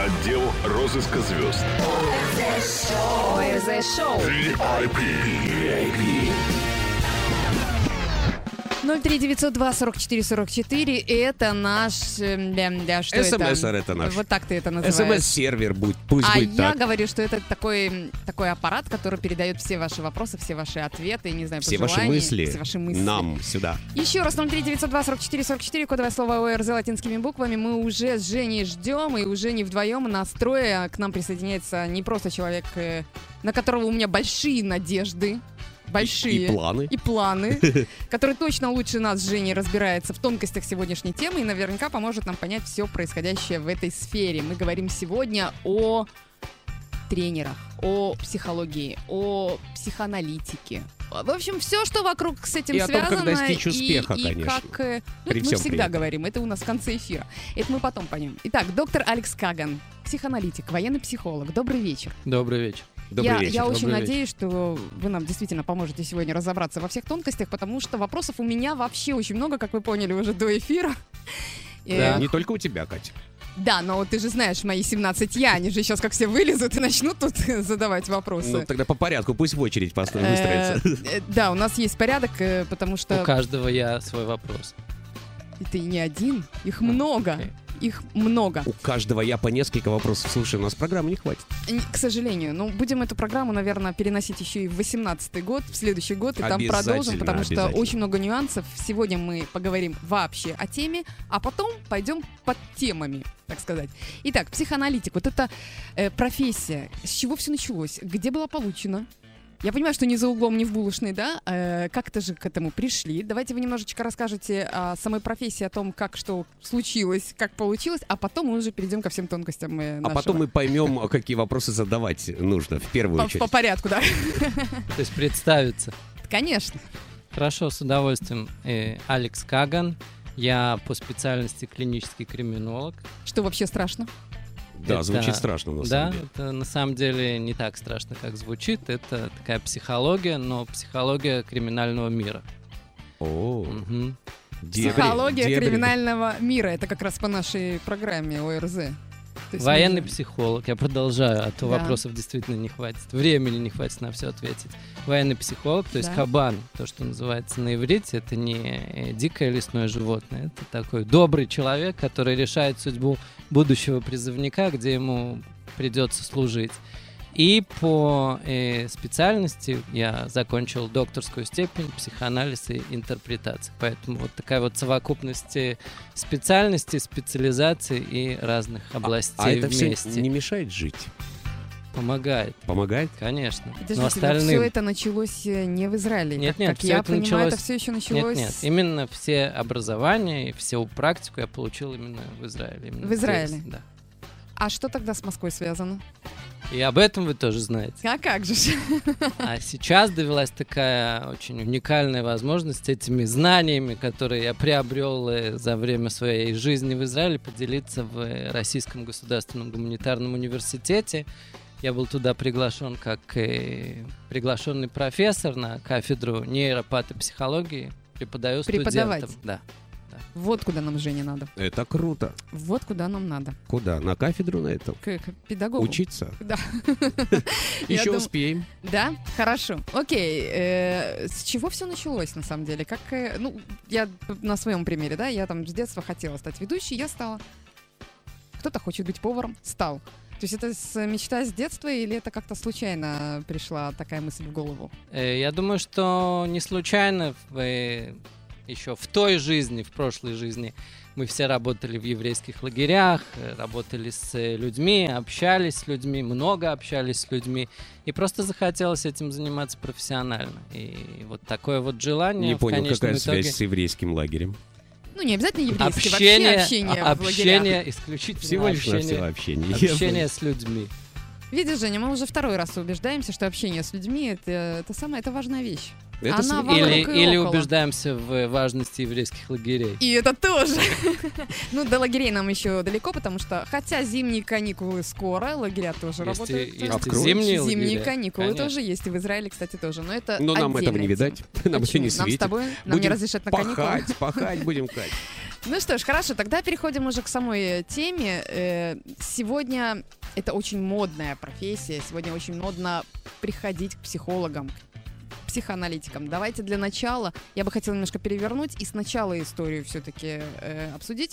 Отдел розыска звезд. ОРЗ Шоу. VIP. 03 902 44 44. Это наш... эм, да, что СМСер это наш. Вот так ты это называешь. СМС-сервер будет, пусть А будет я так. говорю, что это такой, м, такой аппарат, который передает все ваши вопросы, все ваши ответы, не знаю, Все ваши пожелания, мысли все ваши мысли. нам сюда. Еще раз 03 902 44 44, кодовое слово ОРЗ латинскими буквами. Мы уже с Женей ждем, и уже не вдвоем настроя к нам присоединяется не просто человек, э, на которого у меня большие надежды, большие. И планы. и планы, который точно лучше нас с Женей разбирается в тонкостях сегодняшней темы и наверняка поможет нам понять все происходящее в этой сфере. Мы говорим сегодня о тренерах, о психологии, о психоаналитике. В общем, все, что вокруг с этим И о том, как связано. достичь и- успеха, и конечно. как, э, ну, При это мы всем при всегда этом. говорим, это у нас в конце эфира. Это мы потом поймем. Итак, доктор Алекс Каган, психоаналитик, военный психолог. Добрый вечер. Добрый вечер. Добрый я, вечер. я очень Добрый надеюсь, что вы нам действительно поможете сегодня разобраться во всех тонкостях, потому что вопросов у меня вообще очень много, как вы поняли уже до эфира. Да. Э, Не только у тебя, Катя. Да, но ты же знаешь, мои 17 я, они же сейчас как все вылезут и начнут тут задавать вопросы. Ну, тогда по порядку, пусть в очередь Э, выстроится. э, Да, у нас есть порядок, э, потому У что каждого я свой вопрос. Ты не один, их много, окей. их много. У каждого я по несколько вопросов. Слушай, у нас программы не хватит. К сожалению, ну будем эту программу, наверное, переносить еще и в 18 год, в следующий год, и там продолжим, потому что очень много нюансов. Сегодня мы поговорим вообще о теме, а потом пойдем под темами, так сказать. Итак, психоаналитик, вот эта э, профессия, с чего все началось, где была получена? Я понимаю, что не за углом, не в булочной, да? Э, как-то же к этому пришли. Давайте вы немножечко расскажете о самой профессии, о том, как что случилось, как получилось, а потом мы уже перейдем ко всем тонкостям э, А нашего. потом мы поймем, какие вопросы задавать нужно в первую по, по очередь. порядку, да. То есть представиться. Конечно. Хорошо, с удовольствием. Э, Алекс Каган. Я по специальности клинический криминолог. Что вообще страшно? Да, Это- звучит страшно на да, самом деле. это на самом деле не так страшно, как звучит. Это такая психология, но психология криминального мира. О, Мгм. дебри, Психология дебри. криминального мира. Это как раз по нашей программе ОРЗ. Есть Военный мы- психолог. Я продолжаю, а то Да. вопросов действительно не хватит. Времени не хватит на все ответить. Военный психолог, то есть Да. кабан, то, что называется на иврите, это не э, дикое лесное животное, это такой добрый человек, который решает судьбу будущего призывника, где ему придется служить. И по э, специальности я закончил докторскую степень психоанализ и интерпретация. Поэтому вот такая вот совокупность э, специальностей, специализаций и разных областей А это все вместе. не мешает жить? Помогает, Помогает? конечно. Подождите, Но остальным... все это началось э, не в Израиле. Нет, нет, как всё я это понимаю, началось- это все еще Нет, началось нет, именно все образования и всю практику я получил именно в Израиле. именно В Израиле? здесь, Да. А что тогда с Москвой связано? И об этом вы тоже знаете. А как же? А сейчас довелась такая очень уникальная возможность этими знаниями, которые я приобрел э, за время своей жизни в Израиле, поделиться в э, Российском государственном гуманитарном университете. Я был туда приглашен как э, приглашенный профессор на кафедру нейропатопсихологии. Преподаю Преподавать. студентам. Да. Вот куда нам, Женя, надо. Это круто. Вот куда нам надо. Куда? На кафедру на этом? К, к педагогу. Учиться? Да. Еще успеем. Да, хорошо. Окей. э, с чего все началось на самом деле? Как, э, ну, я на своем примере, да, я там с детства хотела стать ведущей, я стала. Кто-то хочет быть поваром, стал. То есть это с, мечта с детства или это как-то случайно пришла такая мысль в голову? Э, Я думаю, что не случайно в, э, еще в той жизни, в прошлой жизни, мы все работали в еврейских лагерях, э, работали с э, людьми, общались с людьми, много общались с людьми, и просто захотелось этим заниматься профессионально. И вот такое вот желание Не понял, какая итоге... связь с еврейским лагерем. Ну, не обязательно еврейский, Общение, вообще общение а- общение, исключительно Всего лишь общение, общение. общение с людьми. Видишь, Женя, мы уже второй раз убеждаемся, что общение с людьми это, это самая это важная вещь. Это Она с- Или, или около. убеждаемся в важности еврейских лагерей. И это тоже. ну, до лагерей нам еще далеко, потому что, хотя зимние каникулы скоро, лагеря тоже Есть, и- работают. есть зимние Зимние каникулы Конечно. тоже есть, и в Израиле, кстати, тоже. Но это Но нам этого не видать. Нам еще не Нам с светит. тобой, нам не разрешат на каникулы. Пахать, пахать будем, Кать. Ну что ж, хорошо, тогда переходим уже к самой э, теме. Э, Сегодня это очень модная профессия, сегодня очень модно приходить к психологам, к психоаналитикам. Давайте для начала, я бы хотела немножко перевернуть и сначала историю все-таки обсудить.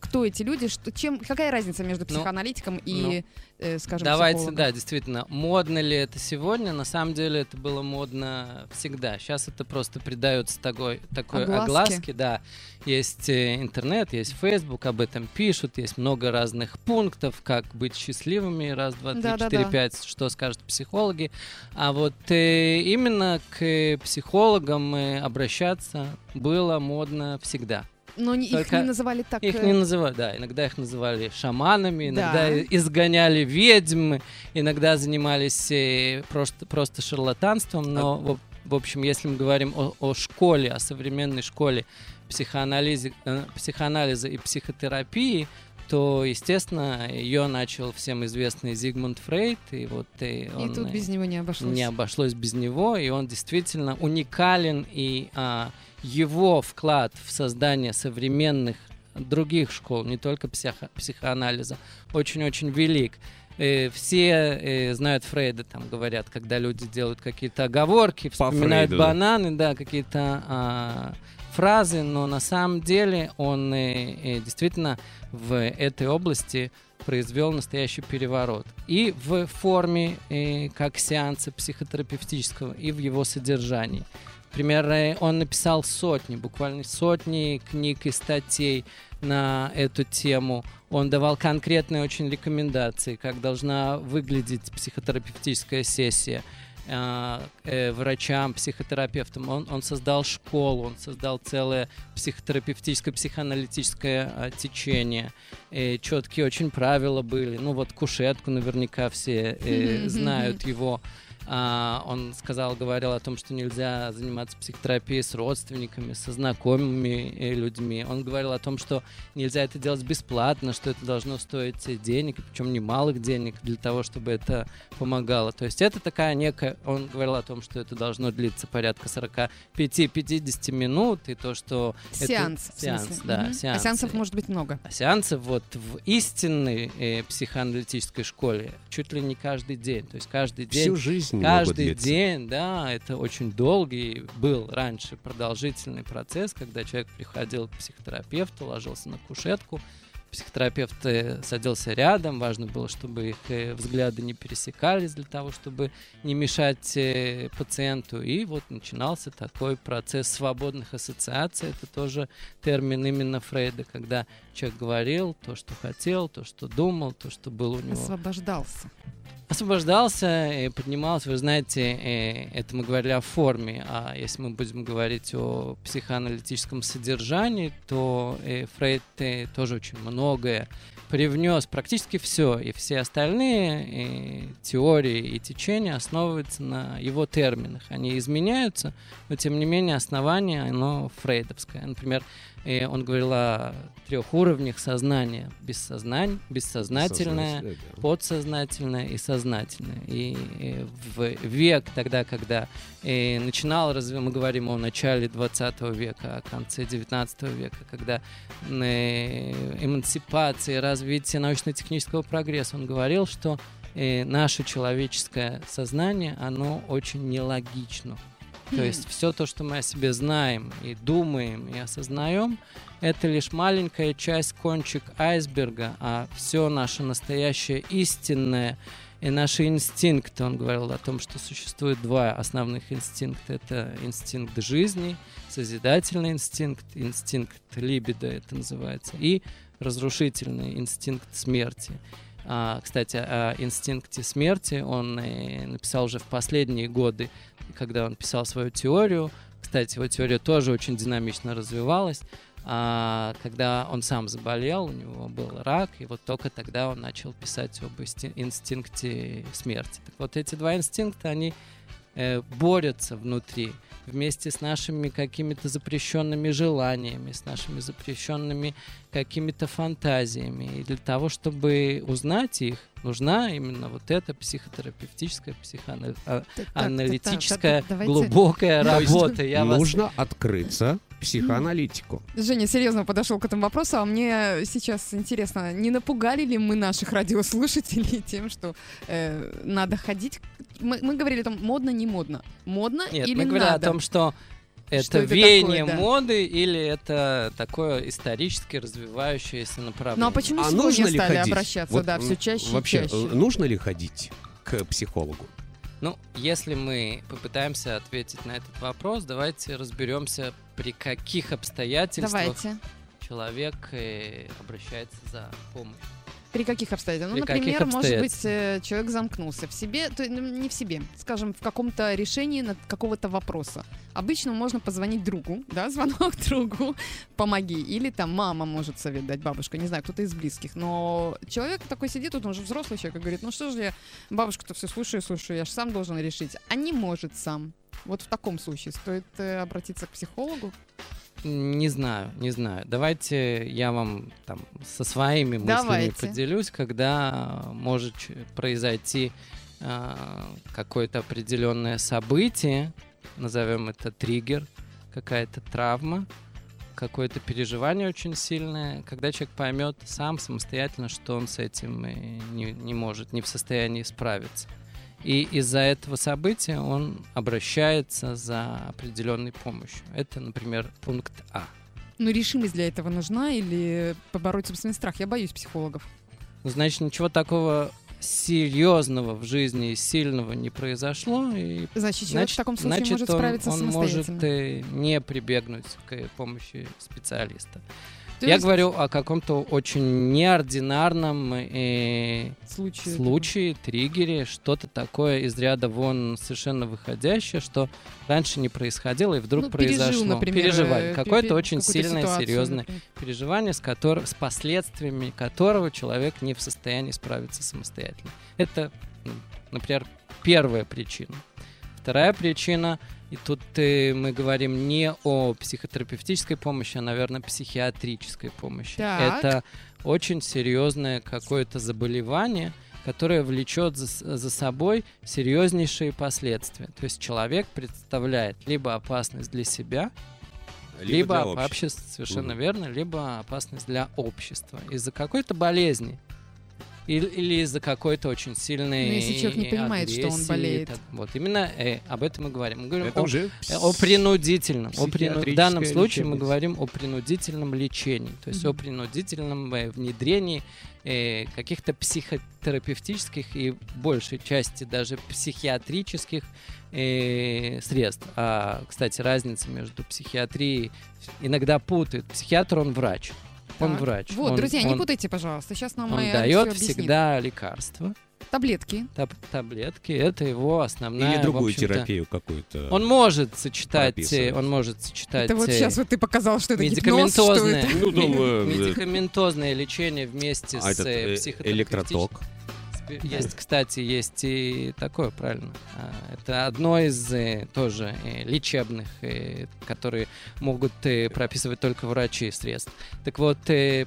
Кто эти люди, что, чем, какая разница между Ну, психоаналитиком и, э, скажем, Давайте, психологом? да, действительно, модно ли это сегодня? На самом деле это было модно всегда. Сейчас это просто придается такой, такой Огласке. огласке, да. Есть э, интернет, есть Facebook, об этом пишут, есть много разных пунктов, как быть счастливыми, раз, два, три, Да-да-да. четыре, пять, что скажут психологи. А вот э, именно к психологам э, обращаться было модно всегда. Но не- их не называли так. Их э, не называли, да, иногда их называли шаманами, иногда Да. и- изгоняли ведьм, иногда занимались э, просто, просто шарлатанством, но, в, в общем, если мы говорим о, о школе, о современной школе психоанализе, э, психоанализа и психотерапии, то, естественно, ее начал всем известный Зигмунд Фрейд, и вот И он, тут э, без него не обошлось. не обошлось без него, и он действительно уникален, и а, его вклад в создание современных других школ, не только психо- психоанализа, очень-очень велик. Э, все э, знают Фрейда, там говорят, когда люди делают какие-то оговорки, По вспоминают Фрейду, бананы, да, какие-то а, фразы, но на самом деле он э, э, действительно в этой области произвел настоящий переворот. И в форме э, как сеанса психотерапевтического, и в его содержании. Например, э, он написал сотни, буквально сотни книг и статей на эту тему. Он давал конкретные очень рекомендации, как должна выглядеть психотерапевтическая сессия э, э, врачам, психотерапевтам. Он, он создал школу, он создал целое психотерапевтическое, психоаналитическое э, течение. Э, четкие очень правила были. Ну вот кушетку наверняка все э, знают его. А, он сказал, говорил о том, что нельзя заниматься психотерапией с родственниками, со знакомыми э, людьми. Он говорил о том, что нельзя это делать бесплатно, что это должно стоить денег, причем немалых денег для того, чтобы это помогало. То есть это такая некая... Он говорил о том, что это должно длиться порядка 45-50 минут, и то, что... это- Сеанс. в Сеанс, да. А сеанс. сеансов может быть много. А сеансы вот в истинной э, психоаналитической школе чуть ли не каждый день. То есть каждый день Всю жизнь могут Каждый длиться. день, да, это очень долгий был раньше продолжительный процесс, когда человек приходил к психотерапевту, ложился на кушетку, психотерапевт э, садился рядом, важно было, чтобы их э, взгляды не пересекались для того, чтобы не мешать э, пациенту. И вот начинался такой процесс свободных ассоциаций. Это тоже термин именно Фрейда, когда человек говорил то, что хотел, то, что думал, то, что было у него Освобождался. Освобождался и поднимался. Вы знаете, э, это мы говорили о форме, а если мы будем говорить о психоаналитическом содержании, то э, Фрейд э, тоже очень многое привнес, практически все, и все остальные э, теории и течения основываются на его терминах. Они изменяются, но тем не менее основание, оно фрейдовское. Например, э, он говорил о трех уровнях сознания. Бессознань, бессознательное, да. подсознательное и сознательное. И в век тогда, когда э, начинал, разве мы говорим о начале 20 века, о конце 19 века, когда э, эмансипация, развитие научно-технического прогресса, он говорил, что э, наше человеческое сознание, оно очень нелогично. То есть все то, что мы о себе знаем и думаем и осознаем, это лишь маленькая часть, кончик айсберга, а все наше настоящее истинное и наши инстинкты. Он говорил о том, что существует два основных инстинкта. Это инстинкт жизни, созидательный инстинкт, инстинкт либидо это называется, и разрушительный инстинкт смерти. А, кстати, о инстинкте смерти он э, написал уже в последние годы, когда он писал свою теорию. Кстати, его теория тоже очень динамично развивалась. А, когда он сам заболел, у него был рак, и вот только тогда он начал писать об инсти- инстинкте смерти. Так вот, эти два инстинкта, они э, борются внутри вместе с нашими какими-то запрещенными желаниями, с нашими запрещенными какими-то фантазиями. И для того, чтобы узнать их, нужна именно вот эта психотерапевтическая, психоаналитическая, глубокая работа. Я вас Нужно открыться психоаналитику. Женя серьезно подошел к этому вопросу, а мне сейчас интересно, не напугали ли мы наших радиослушателей тем, что э, надо ходить? Мы, мы говорили там модно, не модно. Модно Нет, или мы говорили надо? о том, что это Что это веяние такое, да. моды или это такое исторически развивающееся направление. Ну а почему а сегодня нужно ли стали ходить? обращаться, Вот, да, все чаще Вообще, и чаще? э, нужно ли ходить к психологу? Ну, если мы попытаемся ответить на этот вопрос, давайте разберемся, при каких обстоятельствах Давайте. человек э, обращается за помощью. При каких обстоятельствах? Ну, При например, может быть, э, человек замкнулся в себе, то, ну, не в себе, скажем, в каком-то решении над какого-то вопроса. Обычно можно позвонить другу, да, звонок другу, помоги. Или там мама может совет дать, бабушка, не знаю, кто-то из близких. Но человек такой сидит, вот он уже взрослый человек, и говорит, ну что же я, бабушка-то все слушаю, слушаю, я же сам должен решить. А не может сам. Вот в таком случае стоит э, обратиться к психологу. Не знаю, не знаю. Давайте я вам там со своими мыслями Давайте. поделюсь, когда может произойти а, какое-то определенное событие, назовем это триггер, какая-то травма, какое-то переживание очень сильное, когда человек поймет сам самостоятельно, что он с этим э, не, не может, не в состоянии справиться. И из-за этого события он обращается за определенной помощью. Это, например, пункт А. Ну, решимость для этого нужна или побороть собственный страх? Я боюсь психологов. Ну, значит, ничего такого серьезного в жизни и сильного не произошло, и Значит, человек значит, в таком случае значит, может он, справиться он самостоятельно. может э, не прибегнуть к помощи специалиста. То Я есть говорю о каком-то очень неординарном э, случае. случае, триггере, что-то такое из ряда вон совершенно выходящее, что раньше не происходило и вдруг Ну, пережил, произошло. например, Переживание. э, Какое-то очень сильное, ситуацию, серьезное например. переживание, с, которым, с последствиями которого человек не в состоянии справиться самостоятельно. Это, например, первая причина. Вторая причина, и тут э, мы говорим не о психотерапевтической помощи, а, наверное, психиатрической помощи. Так. Это очень серьезное какое-то заболевание, которое влечет за, за собой серьезнейшие последствия. То есть человек представляет либо опасность для себя, либо, для общества. совершенно Мгм. верно, либо опасность для общества из-за какой-то болезни или, или из-за какой-то очень сильной Ну, если человек не понимает, что он болеет. Так, Вот именно э, об этом мы говорим. Мы говорим Это о, уже э, о принудительном. О прину- В данном случае мы лечение. говорим о принудительном лечении, то есть о Мгм. принудительном э, внедрении э, каких-то психотерапевтических и большей части даже психиатрических э, средств. А, кстати, разница между психиатрией иногда путают. Психиатр он врач. Он врач. Вот, Он- друзья, не он- путайте, пожалуйста. Сейчас нам Он дает всегда лекарства, Таблетки. таб- таблетки. Это его основная. Или другую терапию какую-то. Он может сочетать, прописывать. э, он может сочетать Это вот э, сейчас вот ты показал, что это гипноз, что медикаментозное, это... Ну, там, э, медикаментозное лечение вместе А с этот э, э, психотерапевтическим- электроток. Есть, кстати, есть и такое, правильно. А, Это одно из э, тоже э, лечебных, э, которые могут прописывать только врачи средств. Так вот,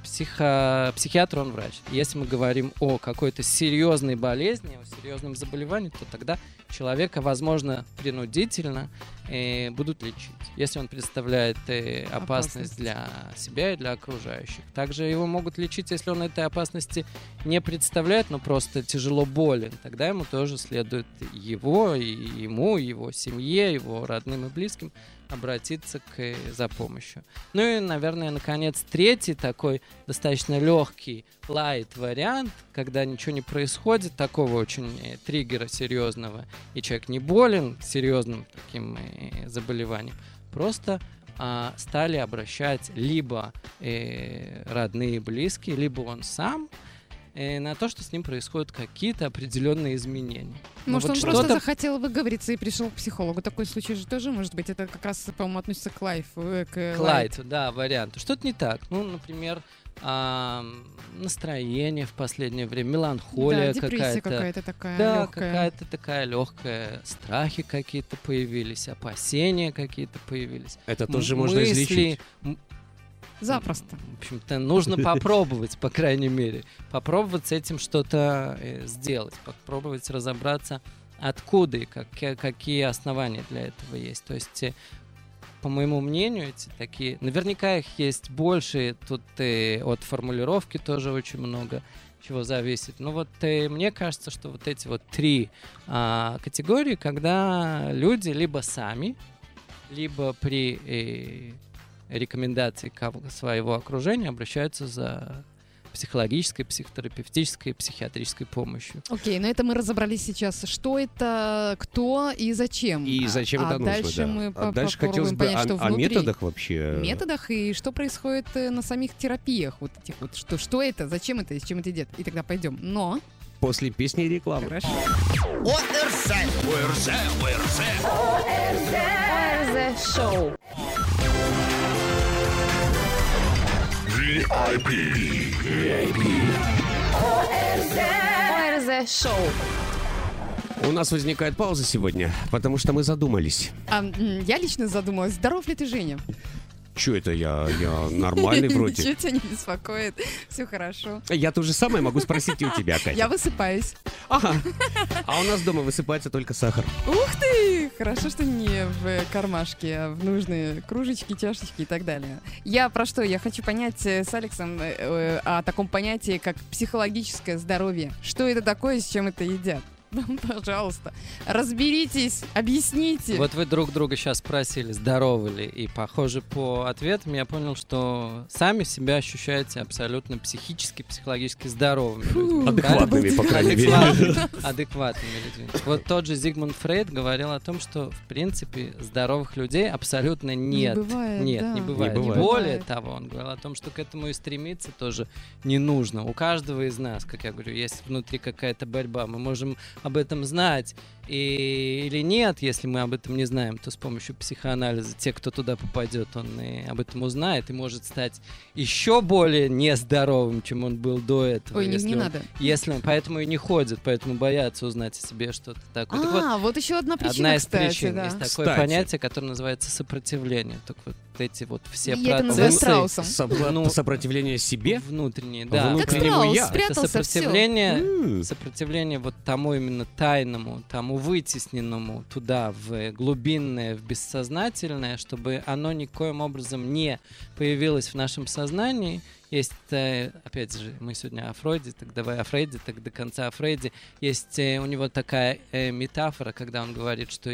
психо... психиатр, он врач. Если мы говорим о какой-то серьезной болезни, о серьезном заболевании, то тогда человека, возможно, принудительно э, будут лечить, если он представляет э, опасность Опасность. для себя и для окружающих. Также его могут лечить, если он этой опасности не представляет, но просто тяжело болен, тогда ему тоже следует его, и ему, его семье, его родным и близким обратиться к, э, за помощью. Ну и, наверное, наконец, третий такой достаточно легкий лайт-вариант, когда ничего не происходит, такого очень э, триггера серьезного, и человек не болен серьезным таким э, заболеванием, просто а, стали обращать либо э, родные близкие, либо он сам э, на то, что с ним происходят какие-то определенные изменения. Ну, Может, вот он просто захотел выговориться и пришел к психологу. Такой случай же тоже может быть. Это как раз, по-моему, относится к лайфу. э, К Клайд, лайт. да, варианты. Что-то не так. Ну, например, ам, настроение в последнее время, меланхолия Да, депрессия какая-то. какая-то такая Да, легкая. какая-то такая легкая, страхи какие-то появились, опасения какие-то появились. Это тоже М- можно мысли, излечить. Запросто. В общем-то, нужно попробовать, по крайней мере. Попробовать с этим что-то э, сделать. Попробовать разобраться, откуда и как- какие основания для этого есть. То есть э, по моему мнению, эти такие... Наверняка их есть больше, тут э, от формулировки тоже очень много чего зависит. Но вот э, мне кажется, что вот эти вот три а, категории, когда люди либо сами, либо при рекомендации кого- своего окружения обращаются за психологической, психотерапевтической, психиатрической помощью. Окей, но это мы разобрались сейчас. Что это, кто и зачем. И зачем а это нужно, дальше да. мы А дальше хотелось бы понять, о, что о внутри. методах вообще. методах и что происходит э, на самих терапиях вот этих вот что что это зачем это и с чем это идет и тогда пойдем но После песни и рекламы. хорошо ОРЗ, ОРЗ, ОРЗ. ОРЗ Шоу. ОРЗ Шоу. У нас возникает пауза сегодня, потому что мы задумались. А, м, я лично задумалась здоров ли ты Женя Че это я? Я нормальный Ничего вроде. тебя не беспокоит все хорошо Я то же самое могу спросить и у тебя, Катя. я высыпаюсь Ага. А у нас дома высыпается только сахар. ух ты хорошо что не в кармашке а в нужные кружечки чашечки и так далее я про что я хочу понять э, с Алексом э, э, о таком понятии как психологическое здоровье что это такое с чем это едят Пожалуйста, разберитесь, объясните. Вот вы друг друга сейчас спросили, здоровы ли, и похоже по ответам я понял, что сами себя ощущаете абсолютно психически, психологически здоровыми. людьми, Адекватными, по крайней мере. Адекватными, адекватными людьми. Вот тот же Зигмунд Фрейд говорил о том, что в принципе здоровых людей абсолютно нет. Не бывает, Нет, да. не бывает. Не бывает. Более того, он говорил о том, что к этому и стремиться тоже не нужно. У каждого из нас, как я говорю, есть внутри какая-то борьба. Мы можем об этом знать и, или нет. Если мы об этом не знаем, то с помощью психоанализа те, кто туда попадет, он и об этом узнает и может стать еще более нездоровым, чем он был до этого. Ой, не, если не он- надо. Если он, поэтому и не ходит, поэтому боятся узнать о себе что-то такое. Так вот, А, вот еще одна причина, Одна из кстати, причин. да. Есть такое Кстати. понятие, которое называется сопротивление. Так вот эти вот все И процессы страусом. Сопла- Ну, сопротивление себе? внутренние, да. Внутреннему Как внутреннему страус, я. спрятался, это сопротивление, М. сопротивление вот тому именно тайному, тому вытесненному туда, в глубинное, в бессознательное, чтобы оно никоим образом не появилось в нашем сознании. Есть, э, опять же, мы сегодня о Фройде, так давай о Фрейде, так до конца о Фрейде. Есть э, у него такая э, метафора, когда он говорит, что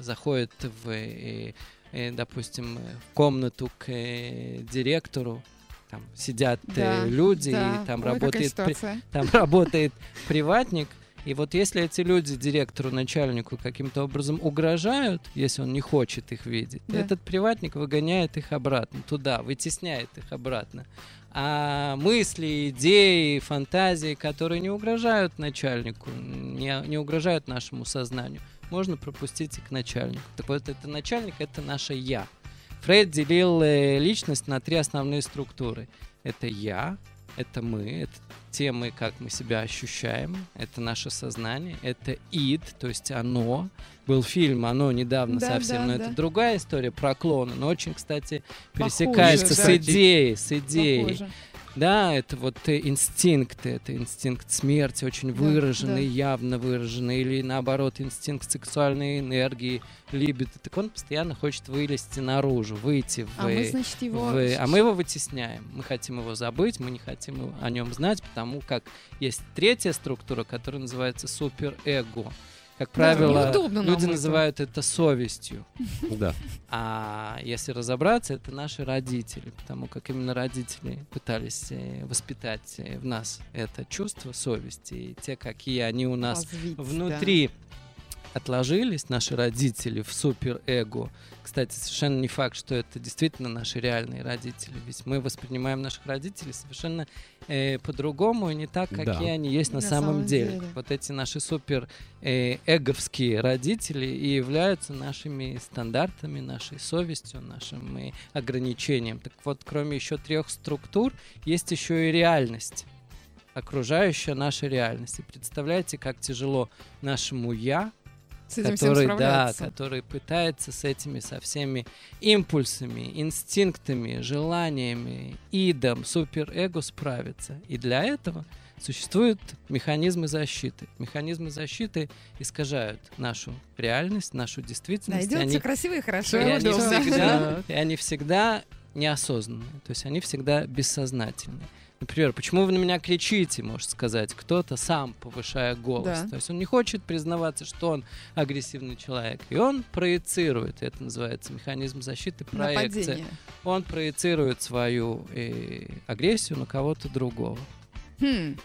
заходит в, допустим, в комнату к директору, там сидят Да, люди, Да. и там Ой, работает при- там работает приватник, и вот если эти люди директору, начальнику каким-то образом угрожают, если он не хочет их видеть, Да. этот приватник выгоняет их обратно туда, вытесняет их обратно. А мысли, идеи, фантазии, которые не угрожают начальнику, не, не угрожают нашему сознанию, можно пропустить и к начальнику. Так вот, это начальник — это наше «я». Фрейд делил э, личность на три основные структуры. Это «я», это мы, это те мы, как мы себя ощущаем, это наше сознание, это ид, то есть оно. Был фильм «Оно» недавно Да, совсем, да, но да. это другая история про клона, но очень, кстати, Похоже, пересекается с да. идеей, с идеей. Похоже. Да, это вот э, инстинкты, это инстинкт смерти, очень Да, выраженный, да. явно выраженный, или наоборот, инстинкт сексуальной энергии, либидо. Так он постоянно хочет вылезти наружу, выйти в... А мы, значит, его... в- а мы его вытесняем. Мы хотим его забыть, мы не хотим о нем знать, потому как есть третья структура, которая называется суперэго. Как правило, неудобно нам люди это. называют это совестью. Да. А если разобраться, это наши родители, потому как именно родители пытались э, воспитать э, в нас это чувство совести. И те, какие они у нас развить, да. Отложились, наши родители, в суперэго. Кстати, совершенно не факт, что это действительно наши реальные родители. Ведь мы воспринимаем наших родителей совершенно э, по-другому и не так, Да. какие они есть на, На самом, самом деле. деле. Вот эти наши супер э, эговские родители и являются нашими стандартами, нашей совестью, нашим э, ограничением. Так вот, кроме еще трех структур, есть еще и реальность окружающая наша реальность. И представляете, как тяжело нашему я, С этим который, да, который пытается с этими, со всеми импульсами, инстинктами, желаниями, идом, суперэго справиться. И для этого Существуют механизмы защиты. Механизмы защиты искажают нашу реальность, нашу Да, действительность. идет они красиво и хорошо. и и они, всегда, и они всегда неосознанные, то есть они всегда бессознательные. Например, почему вы на меня кричите, может сказать кто-то сам, повышая голос. Да. То есть он не хочет признаваться, что он агрессивный человек. И он проецирует, это называется механизм защиты, проекция. Нападение. Он проецирует свою э, агрессию на кого-то другого. Хм,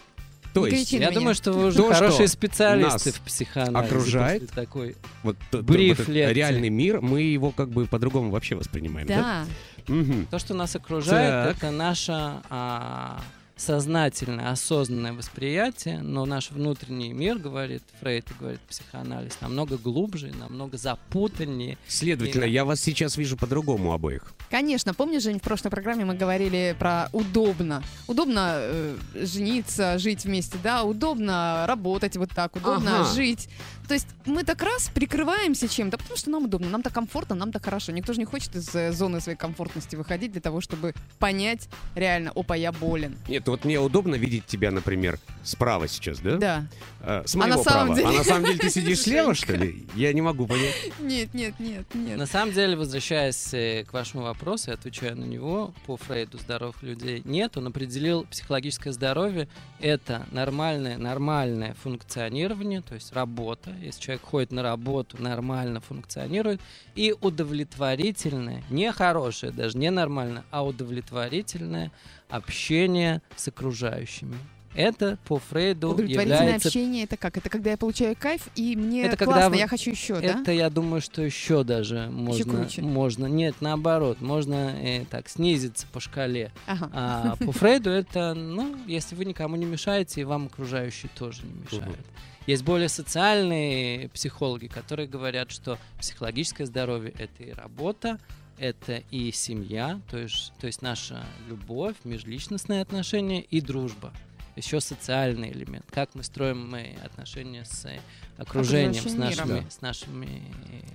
То есть, кричи. Я меня. думаю, что вы уже То, хорошие специалисты в психоанализе. окружает, такой вот, Бриф вот реальный мир, мы его как бы по-другому вообще воспринимаем, да? да. Мгм. То, что нас окружает, Так. это наше а, сознательное, осознанное восприятие, но наш внутренний мир, говорит Фрейд и говорит психоанализ, намного глубже, намного запутаннее. Следовательно, Именно. я вас сейчас вижу по-другому обоих. Конечно, помнишь, Жень, в прошлой программе мы говорили про удобно. Удобно э, жениться, жить вместе, да, удобно работать вот так, удобно Ага. жить. То есть мы так раз прикрываемся чем-то, потому что нам удобно, нам так комфортно, нам так хорошо. Никто же не хочет из э, зоны своей комфортности выходить для того, чтобы понять реально, опа, я болен. Нет, вот мне удобно видеть тебя, например, справа сейчас, да? Да. Э, С А моего на самом права. деле- А на самом деле ты сидишь слева, что ли? Я не могу понять. Нет, нет, нет, нет. На самом деле, возвращаясь э, к вашему вопросу и отвечая на него по Фрейду здоровых людей, нет, он определил психологическое здоровье это нормальное, нормальное функционирование, то есть работа. Если человек ходит на работу, нормально функционирует, и удовлетворительное, не хорошее, даже не нормальное, а удовлетворительное общение с окружающими. Это по Фрейду Удовлетворительное является общение это как? Это когда я получаю кайф и мне Это когда классно, вы- я хочу еще, да? Это, я думаю, что еще даже можно, круче. можно, нет, наоборот, можно э, так снизиться по шкале. Ага. А по Фрейду это, ну, если вы никому не мешаете, и вам окружающие тоже не мешают. Есть более социальные психологи, которые говорят, что психологическое здоровье это и работа, это и семья, то есть, то есть наша любовь, межличностные отношения и дружба. Еще социальный элемент. Как мы строим мы отношения с окружением, с нашими, миром. с нашими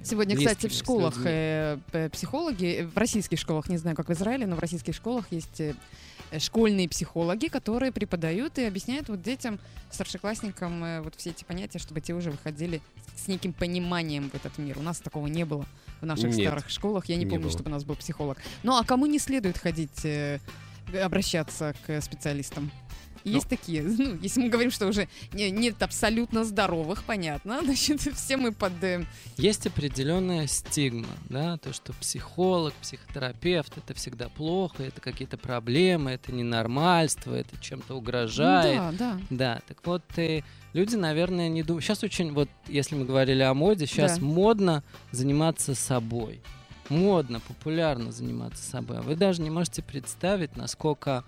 Сегодня, кстати, в школах э, психологи, э, в российских школах, не знаю, как в Израиле, но в российских школах есть э, школьные психологи, которые преподают и объясняют вот детям, старшеклассникам э, вот все эти понятия, чтобы те уже выходили с неким пониманием в этот мир. У нас такого не было в наших Нет, старых школах. Я не, не помню, было. чтобы у нас был психолог. Ну а кому не следует ходить, э, обращаться к специалистам? Есть такие. Ну, если мы говорим, что уже не- нет абсолютно здоровых, понятно. Значит, все мы под Есть определенная стигма, да, то, что психолог, психотерапевт это всегда плохо, это какие-то проблемы, это ненормальство, это чем-то угрожает. Ну, да, да. Да, так вот, э, люди, наверное, не думают. Сейчас очень, вот, если мы говорили о моде, сейчас Да. модно заниматься собой. Модно, популярно заниматься собой. Вы даже не можете представить, насколько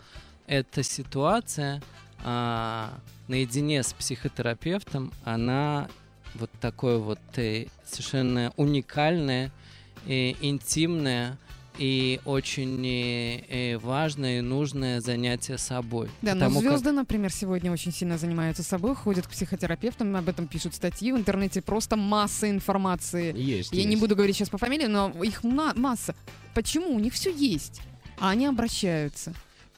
эта ситуация а, наедине с психотерапевтом, она вот такое вот э, совершенно уникальное, э, интимное и очень э, э, важное и нужное занятие собой. Да, но Потому как- звезды, например, сегодня очень сильно занимаются собой, ходят к психотерапевтам, об этом пишут статьи в интернете, просто масса информации. Есть. Я не есть. буду говорить сейчас по фамилии, но их ма- масса. Почему? У них все есть, а они обращаются.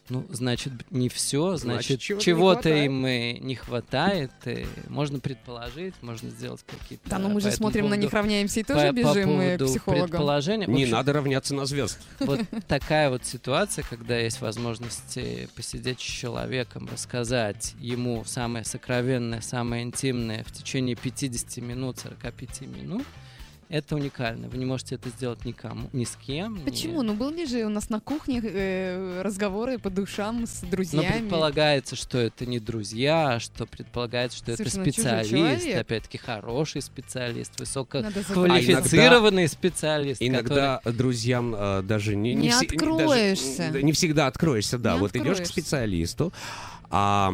Ну, значит, не все, Значит, значит, чего-то хватает. им э, не хватает. э, можно предположить, можно сделать какие-то. Да, но мы по же смотрим на поводу- них, равняемся и по- тоже по бежим э, к поводу психологам. предположения. Не общем, надо равняться на звезд. Вот такая вот ситуация, когда есть возможность посидеть с человеком, рассказать ему самое сокровенное, самое интимное в течение 50 минут, 45 минут, это уникально. Вы не можете это сделать никому, ни с кем. ни- Почему? Ну, были же у нас на кухне э, разговоры по душам с Но друзьями. предполагается, что это не друзья, что предполагается, что это Совершенно чужой специалист, опять-таки хороший специалист, Надо забыть. высококвалифицированный специалист. который- Иногда друзьям э, даже не, Не все- откроешься. даже, не всегда откроешься, да. Не вот идешь к откроешься. специалисту. А,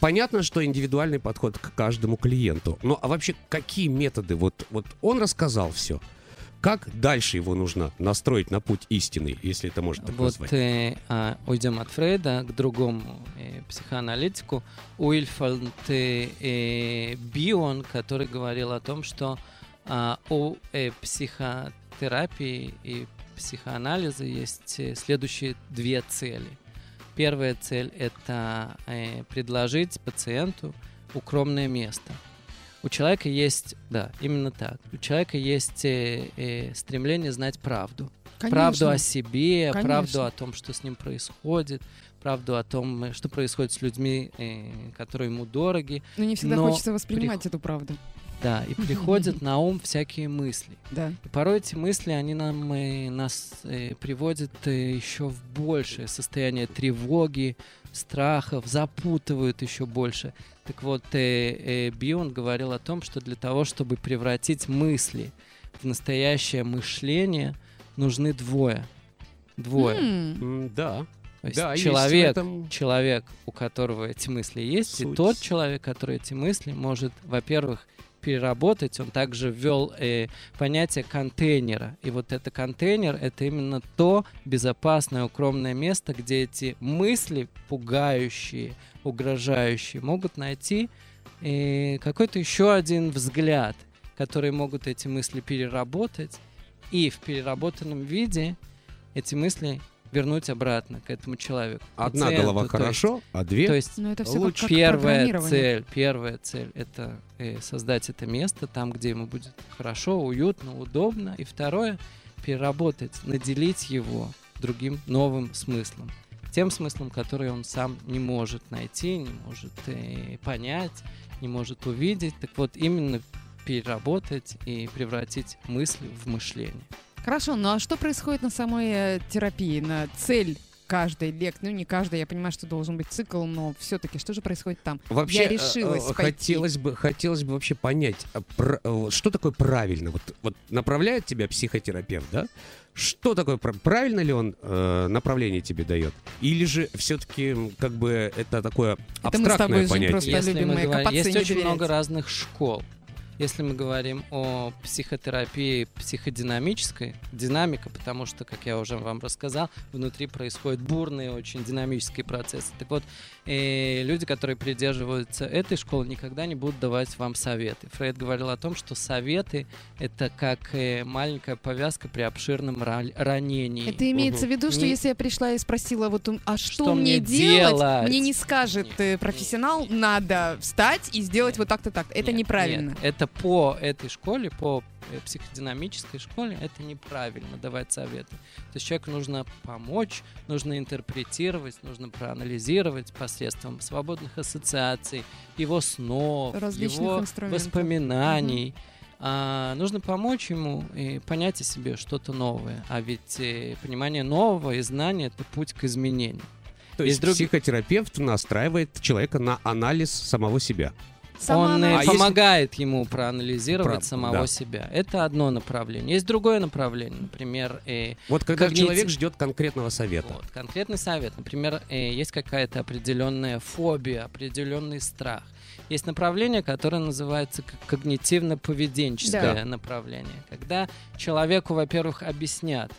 понятно, что индивидуальный подход к каждому клиенту. Ну, а вообще, какие методы? Вот, вот он рассказал все. Как дальше его нужно настроить на путь истины, если это можно так Вот назвать? э, а, уйдем от Фрейда к другому э, психоаналитику, Уильфальд э, э, Бион, который говорил о том, что а, у э, психотерапии и психоанализа есть э, следующие две цели. Первая цель — это э, предложить пациенту укромное место. У человека есть, да, именно так. У человека есть э, э, стремление знать правду. Правду о себе, Конечно. правду о том, что с ним происходит, правду о том, что происходит с людьми, которые ему дороги. Но не всегда но хочется воспринимать эту правду. Да, и приходят на ум всякие мысли. Да. И порой эти мысли, они нам, э, нас э, приводят э, еще в большее состояние тревоги, страхов, запутывают еще больше. Так вот, э, э, Бион говорил о том, что для того, чтобы превратить мысли в настоящее мышление, нужны двое. Двое. М, Да. То есть Да, человек, этом человек, у которого эти мысли есть, и суть. тот человек, который эти мысли может, во-первых, переработать, он также ввел э, понятие контейнера. И вот это контейнер — это именно то безопасное, укромное место, где эти мысли, пугающие, угрожающие, могут найти э, какой-то еще один взгляд, которые могут эти мысли переработать, и в переработанном виде эти мысли вернуть обратно к этому человеку. Одна пациенту. голова То хорошо, а две... есть- То есть Но это все Лучше как, как первая цель, первая цель это э, создать это место там, где ему будет хорошо, уютно, удобно. И второе переработать, наделить его другим новым смыслом. Тем смыслом, который он сам не может найти, не может э, понять, не может увидеть. Так вот, именно переработать и превратить мысли в мышление. Хорошо, ну а что происходит на самой э, терапии, на цель каждой лекции? Ну, не каждой, я понимаю, что должен быть цикл, но все-таки что же происходит там? Вообще, Я решилась э, э, пойти. хотелось бы, хотелось бы вообще понять, а э, что такое правильно. Вот, вот направляет тебя психотерапевт, да? Что такое пр- правильно ли он э, направление тебе дает? Или же все-таки как бы это такое Это мы с тобой, абстрактное понятие? просто Если любим мы говорим- есть очень доверять. много разных школ. Если мы говорим о психотерапии психодинамической, динамика, потому что, как я уже вам рассказал, внутри происходят бурные, очень динамические процессы. Так вот, э, люди, которые придерживаются этой школы, никогда не будут давать вам советы. Фрейд говорил о том, что советы — это как э, маленькая повязка при обширном ра- ранении. Это имеется в виду, что Не- если я пришла и спросила, вот, а что, Что мне делать, делать? мне не скажет Нет, э, нет, профессионал, нет. надо встать и сделать Нет. вот так-то так. Это Нет, неправильно. нет, это по этой школе, по э, психодинамической школе, это неправильно давать советы. То есть человеку нужно помочь, нужно интерпретировать, нужно проанализировать посредством свободных ассоциаций, его снов, Различных его воспоминаний. А, нужно помочь ему и понять о себе что-то новое. А ведь э, понимание нового и знание — это путь к изменению. То есть Есть друг- психотерапевт настраивает человека на анализ самого себя. Сама он э, она- А если- помогает ему проанализировать Про- самого да. себя. Это одно направление. Есть другое направление, например, э, Вот когда Когнити- человек ждет конкретного совета. вот, конкретный совет. Например, э, есть какая-то определенная фобия, определенный страх. Есть направление, которое называется когнитивно-поведенческое Да. направление. Когда человеку, во-первых, объяснят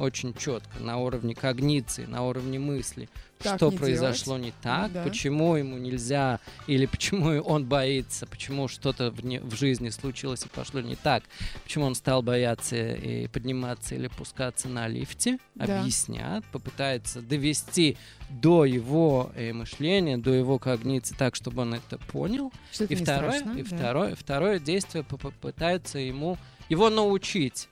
очень четко на уровне когниции, на уровне мысли, Как что не произошло не так, Да. почему ему нельзя, или почему он боится, почему что-то в, не- в жизни случилось и пошло не так, почему он стал бояться и подниматься или пускаться на лифте, Да. объяснят, попытаются довести до его э, мышления, до его когниции так, чтобы он это понял. Что это И не второе, страшно, и да. второе, второе действие по- попытаются ему его научить,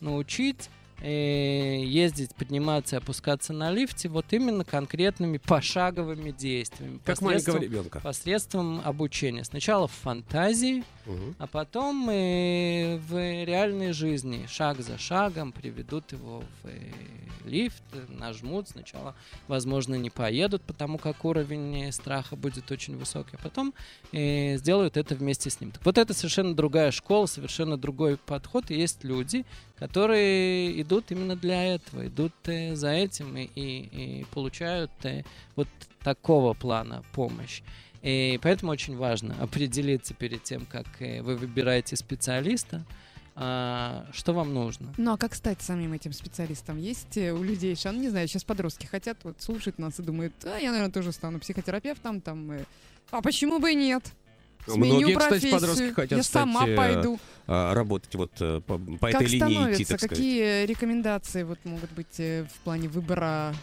научить ездить, подниматься и опускаться на лифте вот именно конкретными пошаговыми действиями. Как маленького посредством, ребенка. посредством обучения. Сначала в фантазии, Мгм. а потом э, в реальной жизни шаг за шагом приведут его в э, лифт, э, нажмут сначала, возможно, не поедут, потому как уровень э, страха будет очень высокий, а потом э, сделают это вместе с ним. Так вот это совершенно другая школа, совершенно другой подход, и есть люди, которые идут именно для этого, идут э, за этим и, и- и получают э, вот такого плана помощь. И поэтому очень важно определиться перед тем, как э, вы выбираете специалиста, а, что вам нужно. Ну а как стать самим этим специалистом? Есть у людей шанс, не знаю, сейчас подростки хотят вот слушать нас и думают, а я, наверное, тоже стану психотерапевтом, там, а почему бы и нет? Сменю Многие, кстати, профессию, подростки хотят я стать, сама э, пойду. а, работать вот э, по, по Как этой линии идти, становится? так сказать. Какие рекомендации вот могут быть э, в плане выбора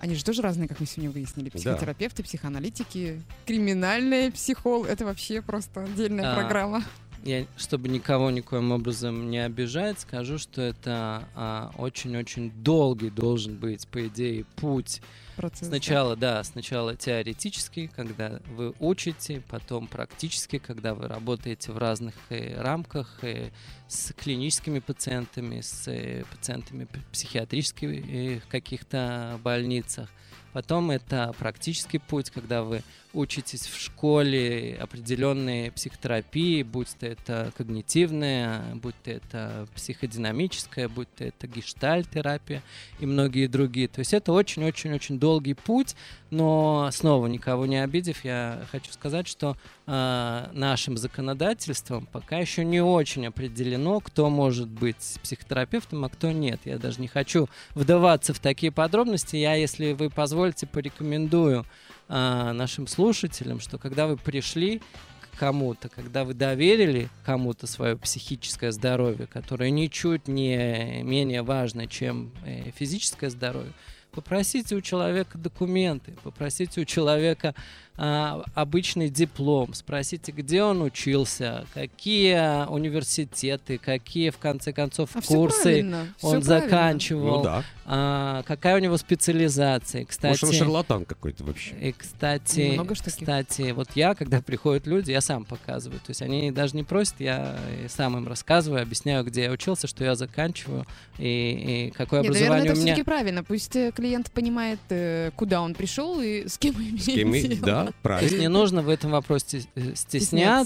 Они же тоже разные, как мы сегодня выяснили. Да. Психотерапевты, психоаналитики, криминальные психолог. Это вообще просто отдельная А, программа. Я, чтобы никого никоим образом не обижать, скажу, что это а, очень-очень долгий должен быть, по идее, путь Процесс. Сначала, да, сначала теоретически, когда вы учите, потом практически, когда вы работаете в разных э, рамках э, с клиническими пациентами, с э, пациентами психиатрических э, каких-то больницах. Потом это практический путь, когда вы учитесь в школе определенные психотерапии, будь то это когнитивная, будь то это психодинамическая, будь то это гештальт-терапия и многие другие. То есть это очень-очень-очень долгий путь, но снова никого не обидев, я хочу сказать, что а, нашим законодательством пока еще не очень определено, кто может быть психотерапевтом, а кто нет. Я даже не хочу вдаваться в такие подробности. Я, если вы позволите, порекомендую а, нашим слушателям, что когда вы пришли к кому-то, когда вы доверили кому-то свое психическое здоровье, которое ничуть не менее важно, чем э, физическое здоровье, попросите у человека документы, попросите у человека а, обычный диплом, спросите, где он учился, какие университеты, какие, в конце концов, А курсы он правильно. заканчивал, Ну да. а, какая у него специализация. Кстати, Может, он шарлатан какой-то вообще. и, кстати, Много таких. кстати, вот я, когда приходят люди, я сам показываю. То есть они даже не просят, я сам им рассказываю, объясняю, где я учился, что я заканчиваю и, и какое Нет, наверное, образование это у меня. все-таки правильно. Пусть э, клиент понимает, э, куда он пришел и с кем имеет С кем и- Да, То есть не правильно. нужно в этом вопросе э, стесняться,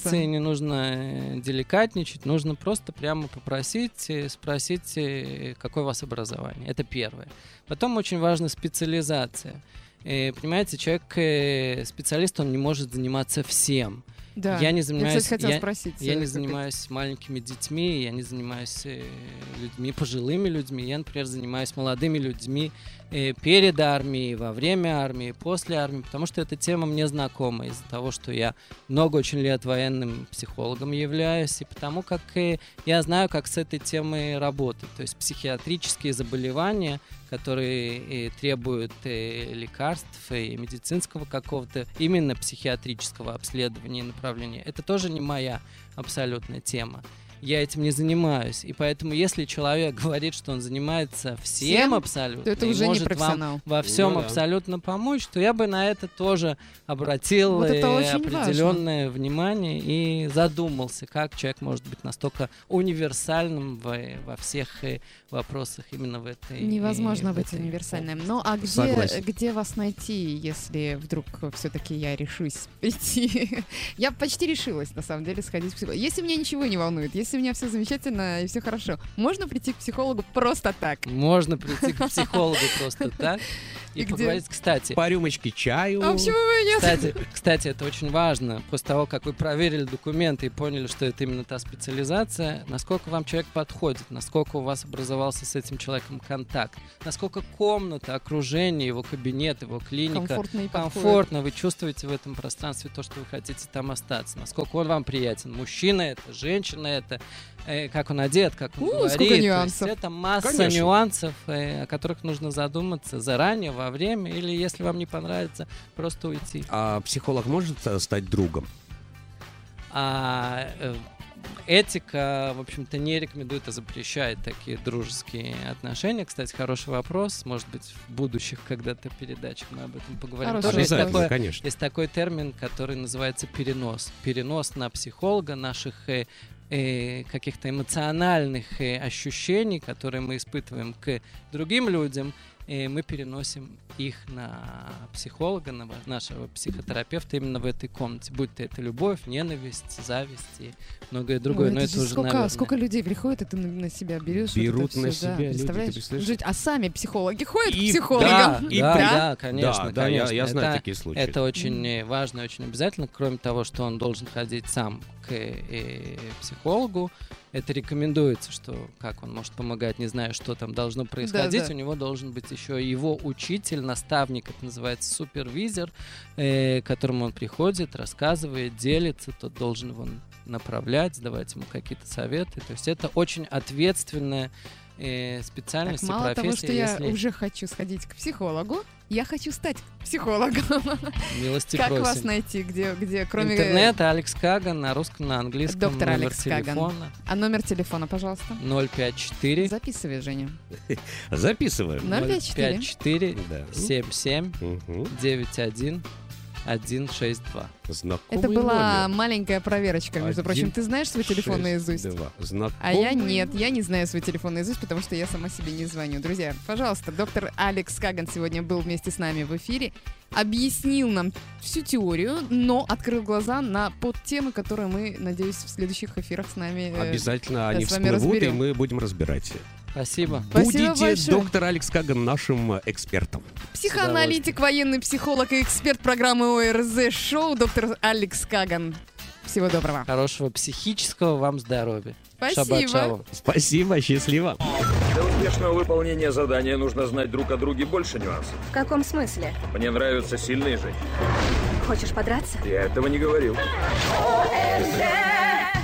Стесняться. и не нужно э, деликатничать, нужно просто прямо попросить, э, спросить, какое у вас образование. Это первое. Потом очень важна специализация. Э, Понимаете, человек, специалист, он не может заниматься всем. Да. Я не Я, занимаюсь, кстати, хотела я- спросить. Я не занимаюсь маленькими детьми, я не занимаюсь людьми, пожилыми людьми. Я, например, занимаюсь молодыми людьми перед армией, во время армии, после армии, потому что эта тема мне знакома из-за того, что я много очень лет военным психологом являюсь, и потому как я знаю, как с этой темой работать. То есть психиатрические заболевания, которые требуют э, лекарств и медицинского какого-то, именно психиатрического обследования и направления, это тоже не моя абсолютная тема. Я этим не занимаюсь. И поэтому, если человек говорит, что он занимается всем, Всем, абсолютно, То это и уже не может вам профессионал. во всем Ну да. абсолютно помочь, то я бы на это тоже обратил Вот это э, определенное внимание и задумался, как человек может быть настолько универсальным во, во всех э, вопросах именно в этой. Невозможно э, в быть этой универсальным. Ну а где, Согласен. где вас найти, если вдруг все-таки я решусь прийти? я почти решилась, на самом деле, сходить. Если меня ничего не волнует, если у меня все замечательно и все хорошо, можно прийти к психологу просто так. Можно прийти к психологу просто так и И где? поговорить. Кстати, По рюмочке чаю. А почему и нет? Кстати, кстати, это очень важно. После того, как вы проверили документы и поняли, что это именно та специализация, насколько вам человек подходит, насколько у вас образовался с этим человеком контакт, насколько комната, окружение, его кабинет, его клиника Комфортно комфортно, вы чувствуете в этом пространстве то, что вы хотите там остаться, насколько он вам приятен. Мужчина это, женщина это, как он одет, как он У, говорит. сколько То есть нюансов. это масса Конечно. нюансов, э, о которых нужно задуматься заранее, во время, или если вам не понравится, просто уйти. А психолог может э, стать другом? А э, этика, в общем-то, не рекомендует и запрещает такие дружеские отношения. Кстати, хороший вопрос. Может быть, в будущих когда-то передачах мы об этом поговорим. Хороший Тоже есть такое- конечно. есть такой термин, который называется перенос. Перенос на психолога наших э, каких-то эмоциональных э, ощущений, которые мы испытываем к другим людям, э, мы переносим их на психолога, на нашего психотерапевта именно в этой комнате. Будь то это любовь, ненависть, зависть и многое другое. Ой, Но это это же уже, сколько, наверное, сколько людей приходит, и ты на, себя берешь. вот Берут это на да, себя люди, ты представляешь? представляешь? Жить. А сами психологи ходят И- к психологам. Да, И да, да, конечно, да, да, я, конечно. я знаю Это- такие случаи. Это очень э, важно и очень обязательно. Кроме того, что он должен ходить сам к э, психологу, это рекомендуется, что как он может помогать, не знаю, что там должно происходить. да. У него должен быть еще его учитель, наставник, это называется супервизор, э, к которому он приходит, рассказывает, делится, тот должен его направлять, давать ему какие-то советы. То есть это очень ответственная э, Так, специальности, мало того, профессии, что я если уже хочу сходить к психологу, я хочу стать психологом. милости Как просим. вас найти? Где, где, кроме... Интернет, Алекс Каган, на русском, на английском, Доктор номер Алекс Каган. телефона А номер телефона, пожалуйста. 054 Записывай, Женя. Записываем. 054. 054 Да. 77 Мгм. 91 162. Знакомый Это была номер. маленькая проверочка, между Один, прочим. Ты знаешь свой телефон Шесть, наизусть? два. Знакомый А я нет, я не знаю свой телефон наизусть, потому что я сама себе не звоню. Друзья, пожалуйста, доктор Алекс Каган сегодня был вместе с нами в эфире, объяснил нам всю теорию, но открыл глаза на подтемы, которые мы, надеюсь, в следующих эфирах с нами... э, Обязательно да, они с вами всплывут, и разберем. мы будем разбирать. Спасибо. Спасибо Будете, большое. доктор Алекс Каган, нашим э, экспертом. Психоаналитик, военный психолог и эксперт программы ОРЗ Шоу, доктор Алекс Каган. Всего доброго. Хорошего психического вам здоровья. Спасибо. Спасибо, счастливо. Для успешного выполнения задания нужно знать друг о друге больше нюансов. В каком смысле? Мне нравятся сильные женщины. Хочешь подраться? Я этого не говорил.